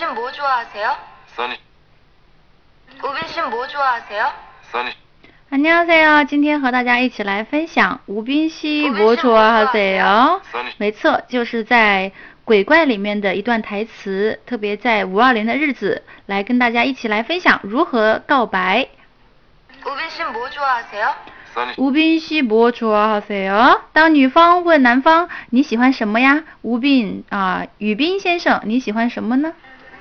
씨뭐 좋아하세요? 써니 우빈 씨뭐 좋아하세요? 써니 안녕하세요，今天和大家一起来分享吴宾熙吴宾熙博主哈塞哟。 써니 没错，就是在鬼怪里面的一段台词，特别在五二零的日子，来跟大家一起来分享如何告白。 우빈 씨뭐 좋아하세요? 써니 吴宾熙博主哈塞哟。当女方问男方你喜欢什么呀？吴宾啊，宇彬先生，你喜欢什么呢？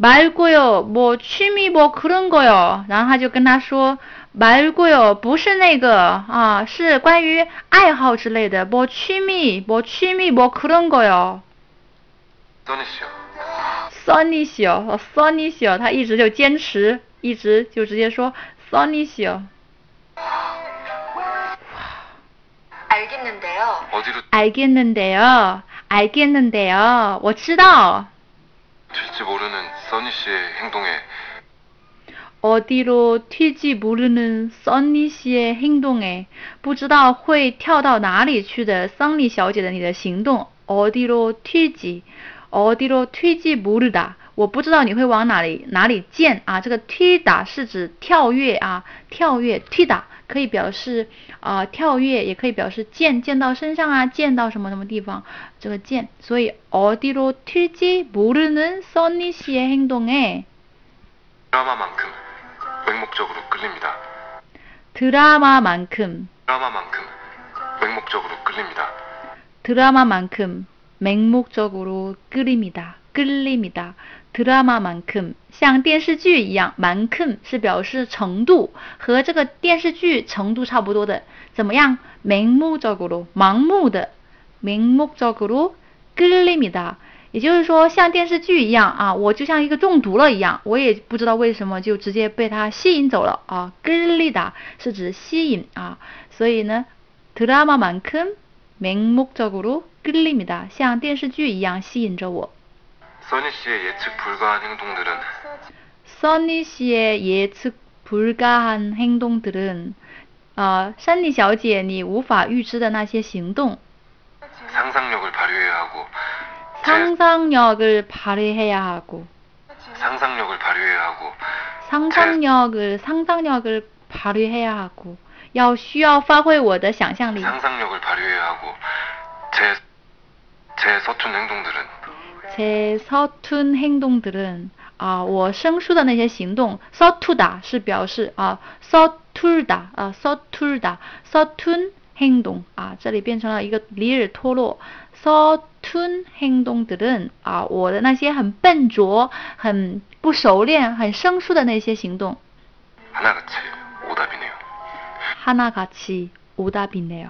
써니 말고요，뭐취미뭐그런거요。然后他就跟他说，말고요，不是那个啊，是关于爱好之类的，뭐취미뭐취미뭐그런거요。 써니 씨요 Sonny 小，Sonny 小，他一直就坚持，一直就直接说 Sonny 小。 알겠는데요. 어디로 알겠는데요, 알겠는데요，我知道 튈지 모르는 써니 씨의 행동에 어디로 튈지 모르는 Sonny 씨의 행동에，不知道会跳到哪里去的 Sonny 小姐的你的行动，어디로 튈지， 어디로 튈지 모르다。我不知道你会往哪里哪里溅啊，这个 튀다 是指跳跃啊，跳跃 튀다 可以表示啊、跳跃，也可以表示溅溅到身上啊，溅到什么什么地方，这个溅，所以 어디로 튈지 모르는 써니 씨의 행동에 드라마만큼 맹목적으로 끌립니다 드라마만큼 드라마만큼 맹목적으로 끌립니다 드라마만큼 맹목적으로 끌립니다. 끌립니다. 드라마만큼 像电视剧一样，만큼是表示程度，和这个电视剧程度差不多的。怎么样？맹목적으로盲目的맹목적으로 끌립니다。也就是说，像电视剧一样啊，我就像一个中毒了一样，我也不知道为什么就直接被它吸引走了啊。끌리다是指吸引啊，所以呢，드라마만큼 맹목적으로 끌립니다。像电视剧一样吸引着我。 써니 씨의 예측 불가한 행동들은 써니 씨의 예측 불가한 행동들은 呃，珊妮小姐，你无法预知的那些行动， 상상력을 발휘해야 하고 제 상상력을 발휘해야 하고, 상상력을 발휘해야 하고 상상력을 상상력을 발휘해야 하고，要需要发挥我的想象力。 상상력을 발휘해야 하고 제 제 서툰 행동들은 제 서툰 행동들은 啊，我生疏的那些行动，서투다 是表示啊，서툴다 啊，서툴다 서툰 행동 啊，这里变成了一个里尔托洛，서툰 행동들은 啊，我的那些很笨拙、很不熟练、很生疏的那些行动， 하나같이 오답이네요 하나같이 오답이네요.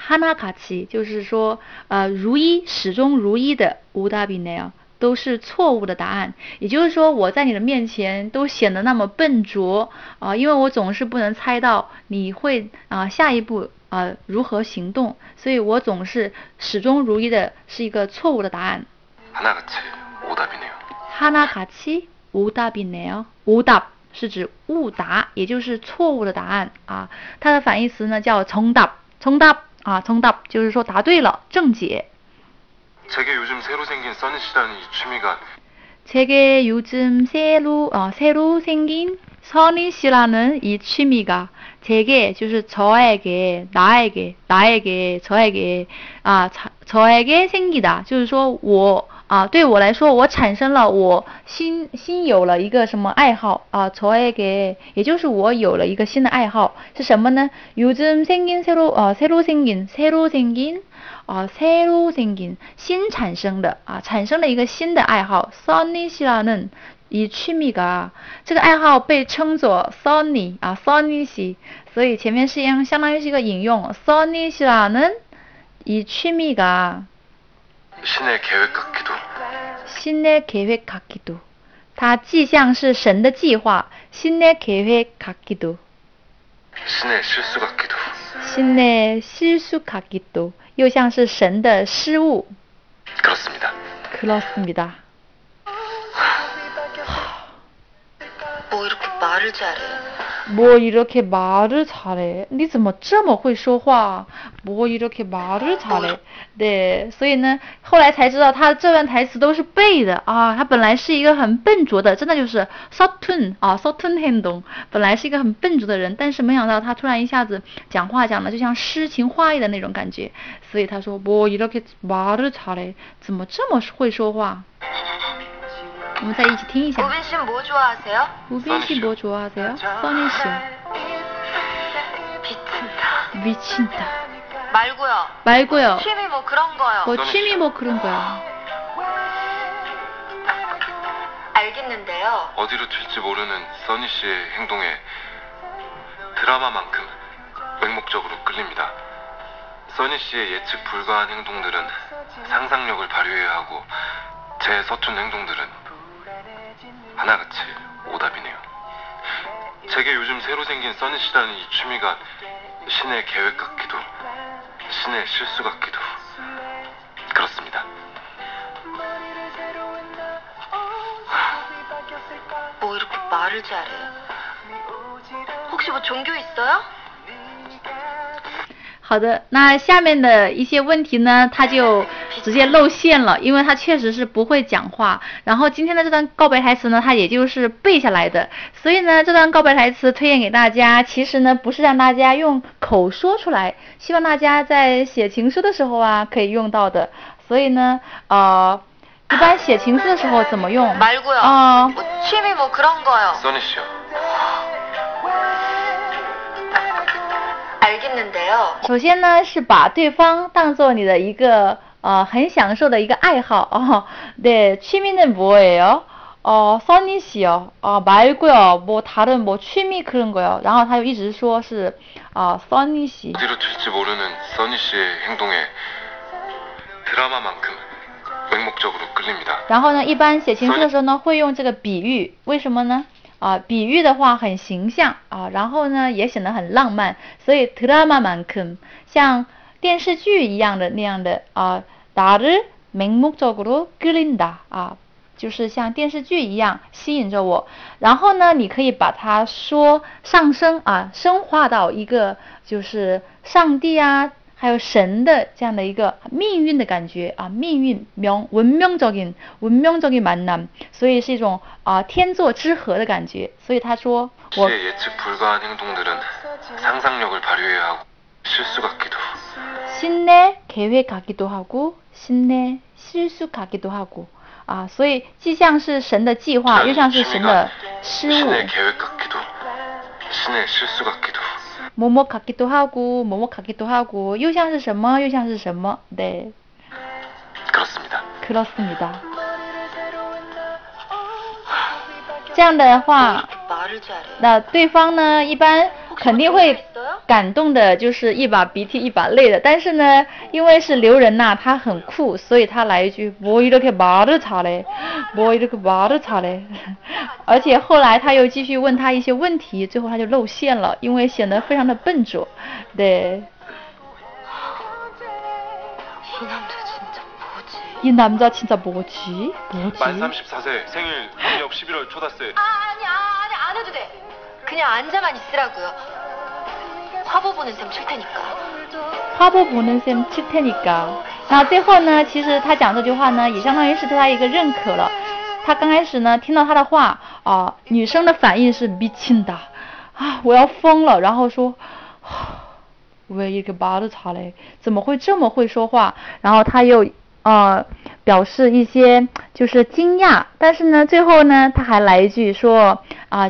哈纳卡奇，就是说，呃，如一始终如一的无答比奈尔都是错误的答案。也就是说，我在你的面前都显得那么笨拙啊，因为我总是不能猜到你会啊下一步啊如何行动，所以我总是始终如一的是一个错误的答案。哈纳卡奇无答比奈尔，哈纳卡奇无答比奈尔，是指误答，也就是错误的答案啊。它的反义词呢叫从答，从答。 啊，정답就是说答对了，正解。 제게 요즘 새로 생긴 써니 씨라는 이 취미가 제게 요즘 새로 어, 새로 생긴 선희 씨라는 이 취미가 제게 就是 저에게 나에게 나에게 저에게 아 자, 저에게 생기다 就是说我 啊对我来说我产生了我新新有了一个什么爱好啊 저에게 也就是我有了一个新的爱好是什么呢？요즘생긴새로 어, 새로 생긴 새로 생긴啊，새로생긴新产生的啊，产生了一个新的爱好，Sonny 씨라는이취미가这个爱好被称作 Sonny 啊，Sonny 씨，所以前面是相相当于是一个引用，Sonny 씨라는이취미가 신의 계획 같기도 신의 계획 같기도 它既像是神的计划，신의계획같기도， 신의 실수 같기도. 신의실수같기도，又像是神的失误。 그렇습니다. 그렇습니다。 뭐 이렇게 말을 잘해. 뭐이렇게말을잘해？你怎么这么会说话？뭐이렇게말을잘해？对，所以呢，后来才知道他这段台词都是背的啊。他本来是一个很笨拙的，真的就是서툰啊，서툰행 동， 本来是一个很笨拙的人，但是没想到他突然一下子讲话讲的就像诗情画意的那种感觉，所以他说뭐이렇게말을잘해？ 怎么这么会说话？ 我们再一起听一下。 우빈 씨는 뭐 좋아하세요? 우빈 씨 뭐 좋아하세요? 써니 씨. 비친다. 미친다. 말고요. 말고요. 취미 뭐 그런 거요. 뭐 써니 취미 씨. 뭐 그런 거야. 알겠는데요. 어디로 튈지 모르는 써니 씨의 행동에 드라마만큼 맹목적으로 끌립니다. 써니 씨의 예측 불가한 행동들은 상상력을 발휘해야 하고 제 서툰 행동들은 하나같이 오답이네요. 제게 요즘 새로 생긴 써니 씨라는 이 취미가 신의 계획 같기도 신의 실수 같기도 그렇습니다. 뭐 이렇게 말을 잘해. 혹시 뭐 종교 있어요? 好的，那下面的一些问题呢，他就直接露馅了，因为他确实是不会讲话。然后今天的这段告白台词呢，他也就是背下来的，所以呢，这段告白台词推荐给大家，其实呢不是让大家用口说出来，希望大家在写情书的时候啊可以用到的。所以呢，呃，一般写情书的时候怎么用？말고 首先呢，是把对方当做你的一个呃很享受的一个爱好哦。对，취미는뭐예요？ 哦，써니씨요。哦，말고요뭐다른뭐취미그런거요。然后他又一直说是啊，써니 씨。 어디로 튈지 모르는 써니 씨의 행동에 드라마만큼 맹목적으로 끌립니다. 然后呢，一般写情书的时候呢，会用这个比喻，为什么呢？ 啊，比喻的话很形象啊，然后呢也显得很浪漫，所以드라마만큼像电视剧一样的那样的啊，나를맹목적으로끌린다啊，就是像电视剧一样吸引着我。然后呢，你可以把它说上升啊，升华到一个就是上帝啊。 还有神的这样的一个命运的感觉啊，命运명운명적인운명적인만남，所以是一种啊天作之合的感觉。所以他说我 씨의 예측 불가한 행동들은 상상력을 발휘해야 하고 실수 같기도. 신의계획같기도하고신의실수같기도하고啊，所以既像是神的计划，又像是神的失误。 뭐뭐같기도하고뭐뭐같기도하고又像是什么，又像是什么，对， 그렇습니다. 그렇습니다。这样的话， 말을 잘해. 那对方呢，一般 肯定会感动的，就是一把鼻涕一把泪的。但是呢，因为是刘仁呐，他很酷，所以他来一句뭐이렇게말을잘해뭐이렇게말을잘해而且后来他又继续问他一些问题，最后他就露馅了，因为显得非常的笨拙。对， 이 남자 진짜 뭐지? 이 남자 진짜 뭐지? 뭐지? 만 34세 생일 음력 11월 초닷새 아, 아니, 아니, 안 해도 돼. 그냥 앉아만 있으라고요. 화보 보는 셈 칠 테니까. 花波不能先吃 테니까。那最后呢，其实他讲这句话呢，也相当于是对他一个认可了。他刚开始呢，听到他的话啊，女生的反应是미친다啊，我要疯了，然后说，왜이렇게말을잘해怎么会这么会说话？然后他又呃表示一些就是惊讶，但是呢，最后呢，他还来一句说啊。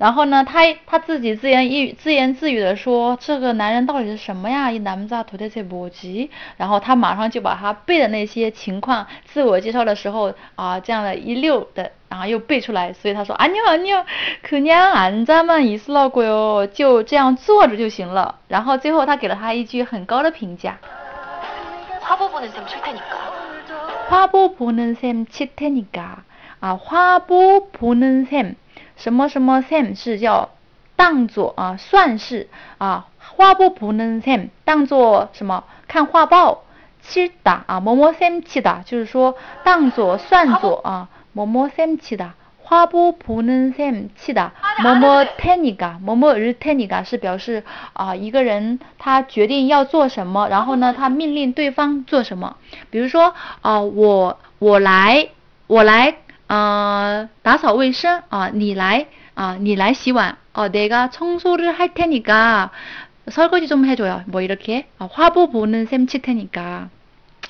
然后呢，他他自己自言语自言自语的说，这个男人到底是什么呀？一男子头戴在脖子，然后他马上就把他背的那些情况，自我介绍的时候啊，这样的一溜的，然后又背出来。所以他说，啊妞啊妞，可娘앉아만있으라고 요， 就这样坐着就行了。然后最后他给了他一句很高的评价。 화보 보는 셈 칠 테니까. 화보 보는 셈 칠 테니까. 啊，花波不能 셈， 什么什么 same 是叫当做啊算是啊花布不能 same 当做什么看画报七打啊摸摸 same 七打就是说当做算作啊摸摸 same 七打花布不能 same 气打摸摸 tenniga 摸摸 re tenniga 是表示啊一个人他决定要做什么然后呢他命令对方做什么。比如说啊我我来我来呃，打扫卫生啊，你来啊，你来洗碗哦。내가청소를할테니까설거지좀해줘요뭐이렇게아화보보는셈칠테니까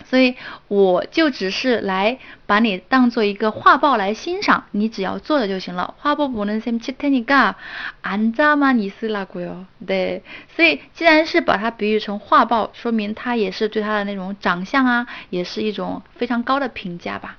所以我就只是来把你当做一个画报来欣赏，你只要做的就行了。화보보는셈칠테니까앉아만있으라고 요。 对，所以既然是把它比喻成画报，说明他也是对他的那种长相啊，也是一种非常高的评价吧。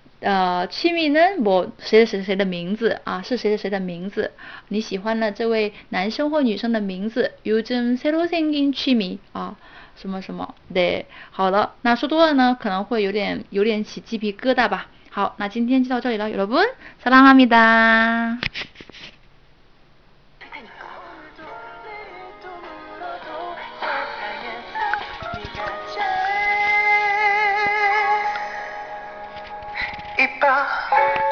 谁谁谁的名字啊？是谁谁谁的名字？你喜欢的这位男生或女生的名字？요즘새로생긴취미啊，什么什么？对，好了，那说多了呢，可能会有点有点起鸡皮疙瘩吧。好，那今天就到这里了，여러분사랑합니다 吧。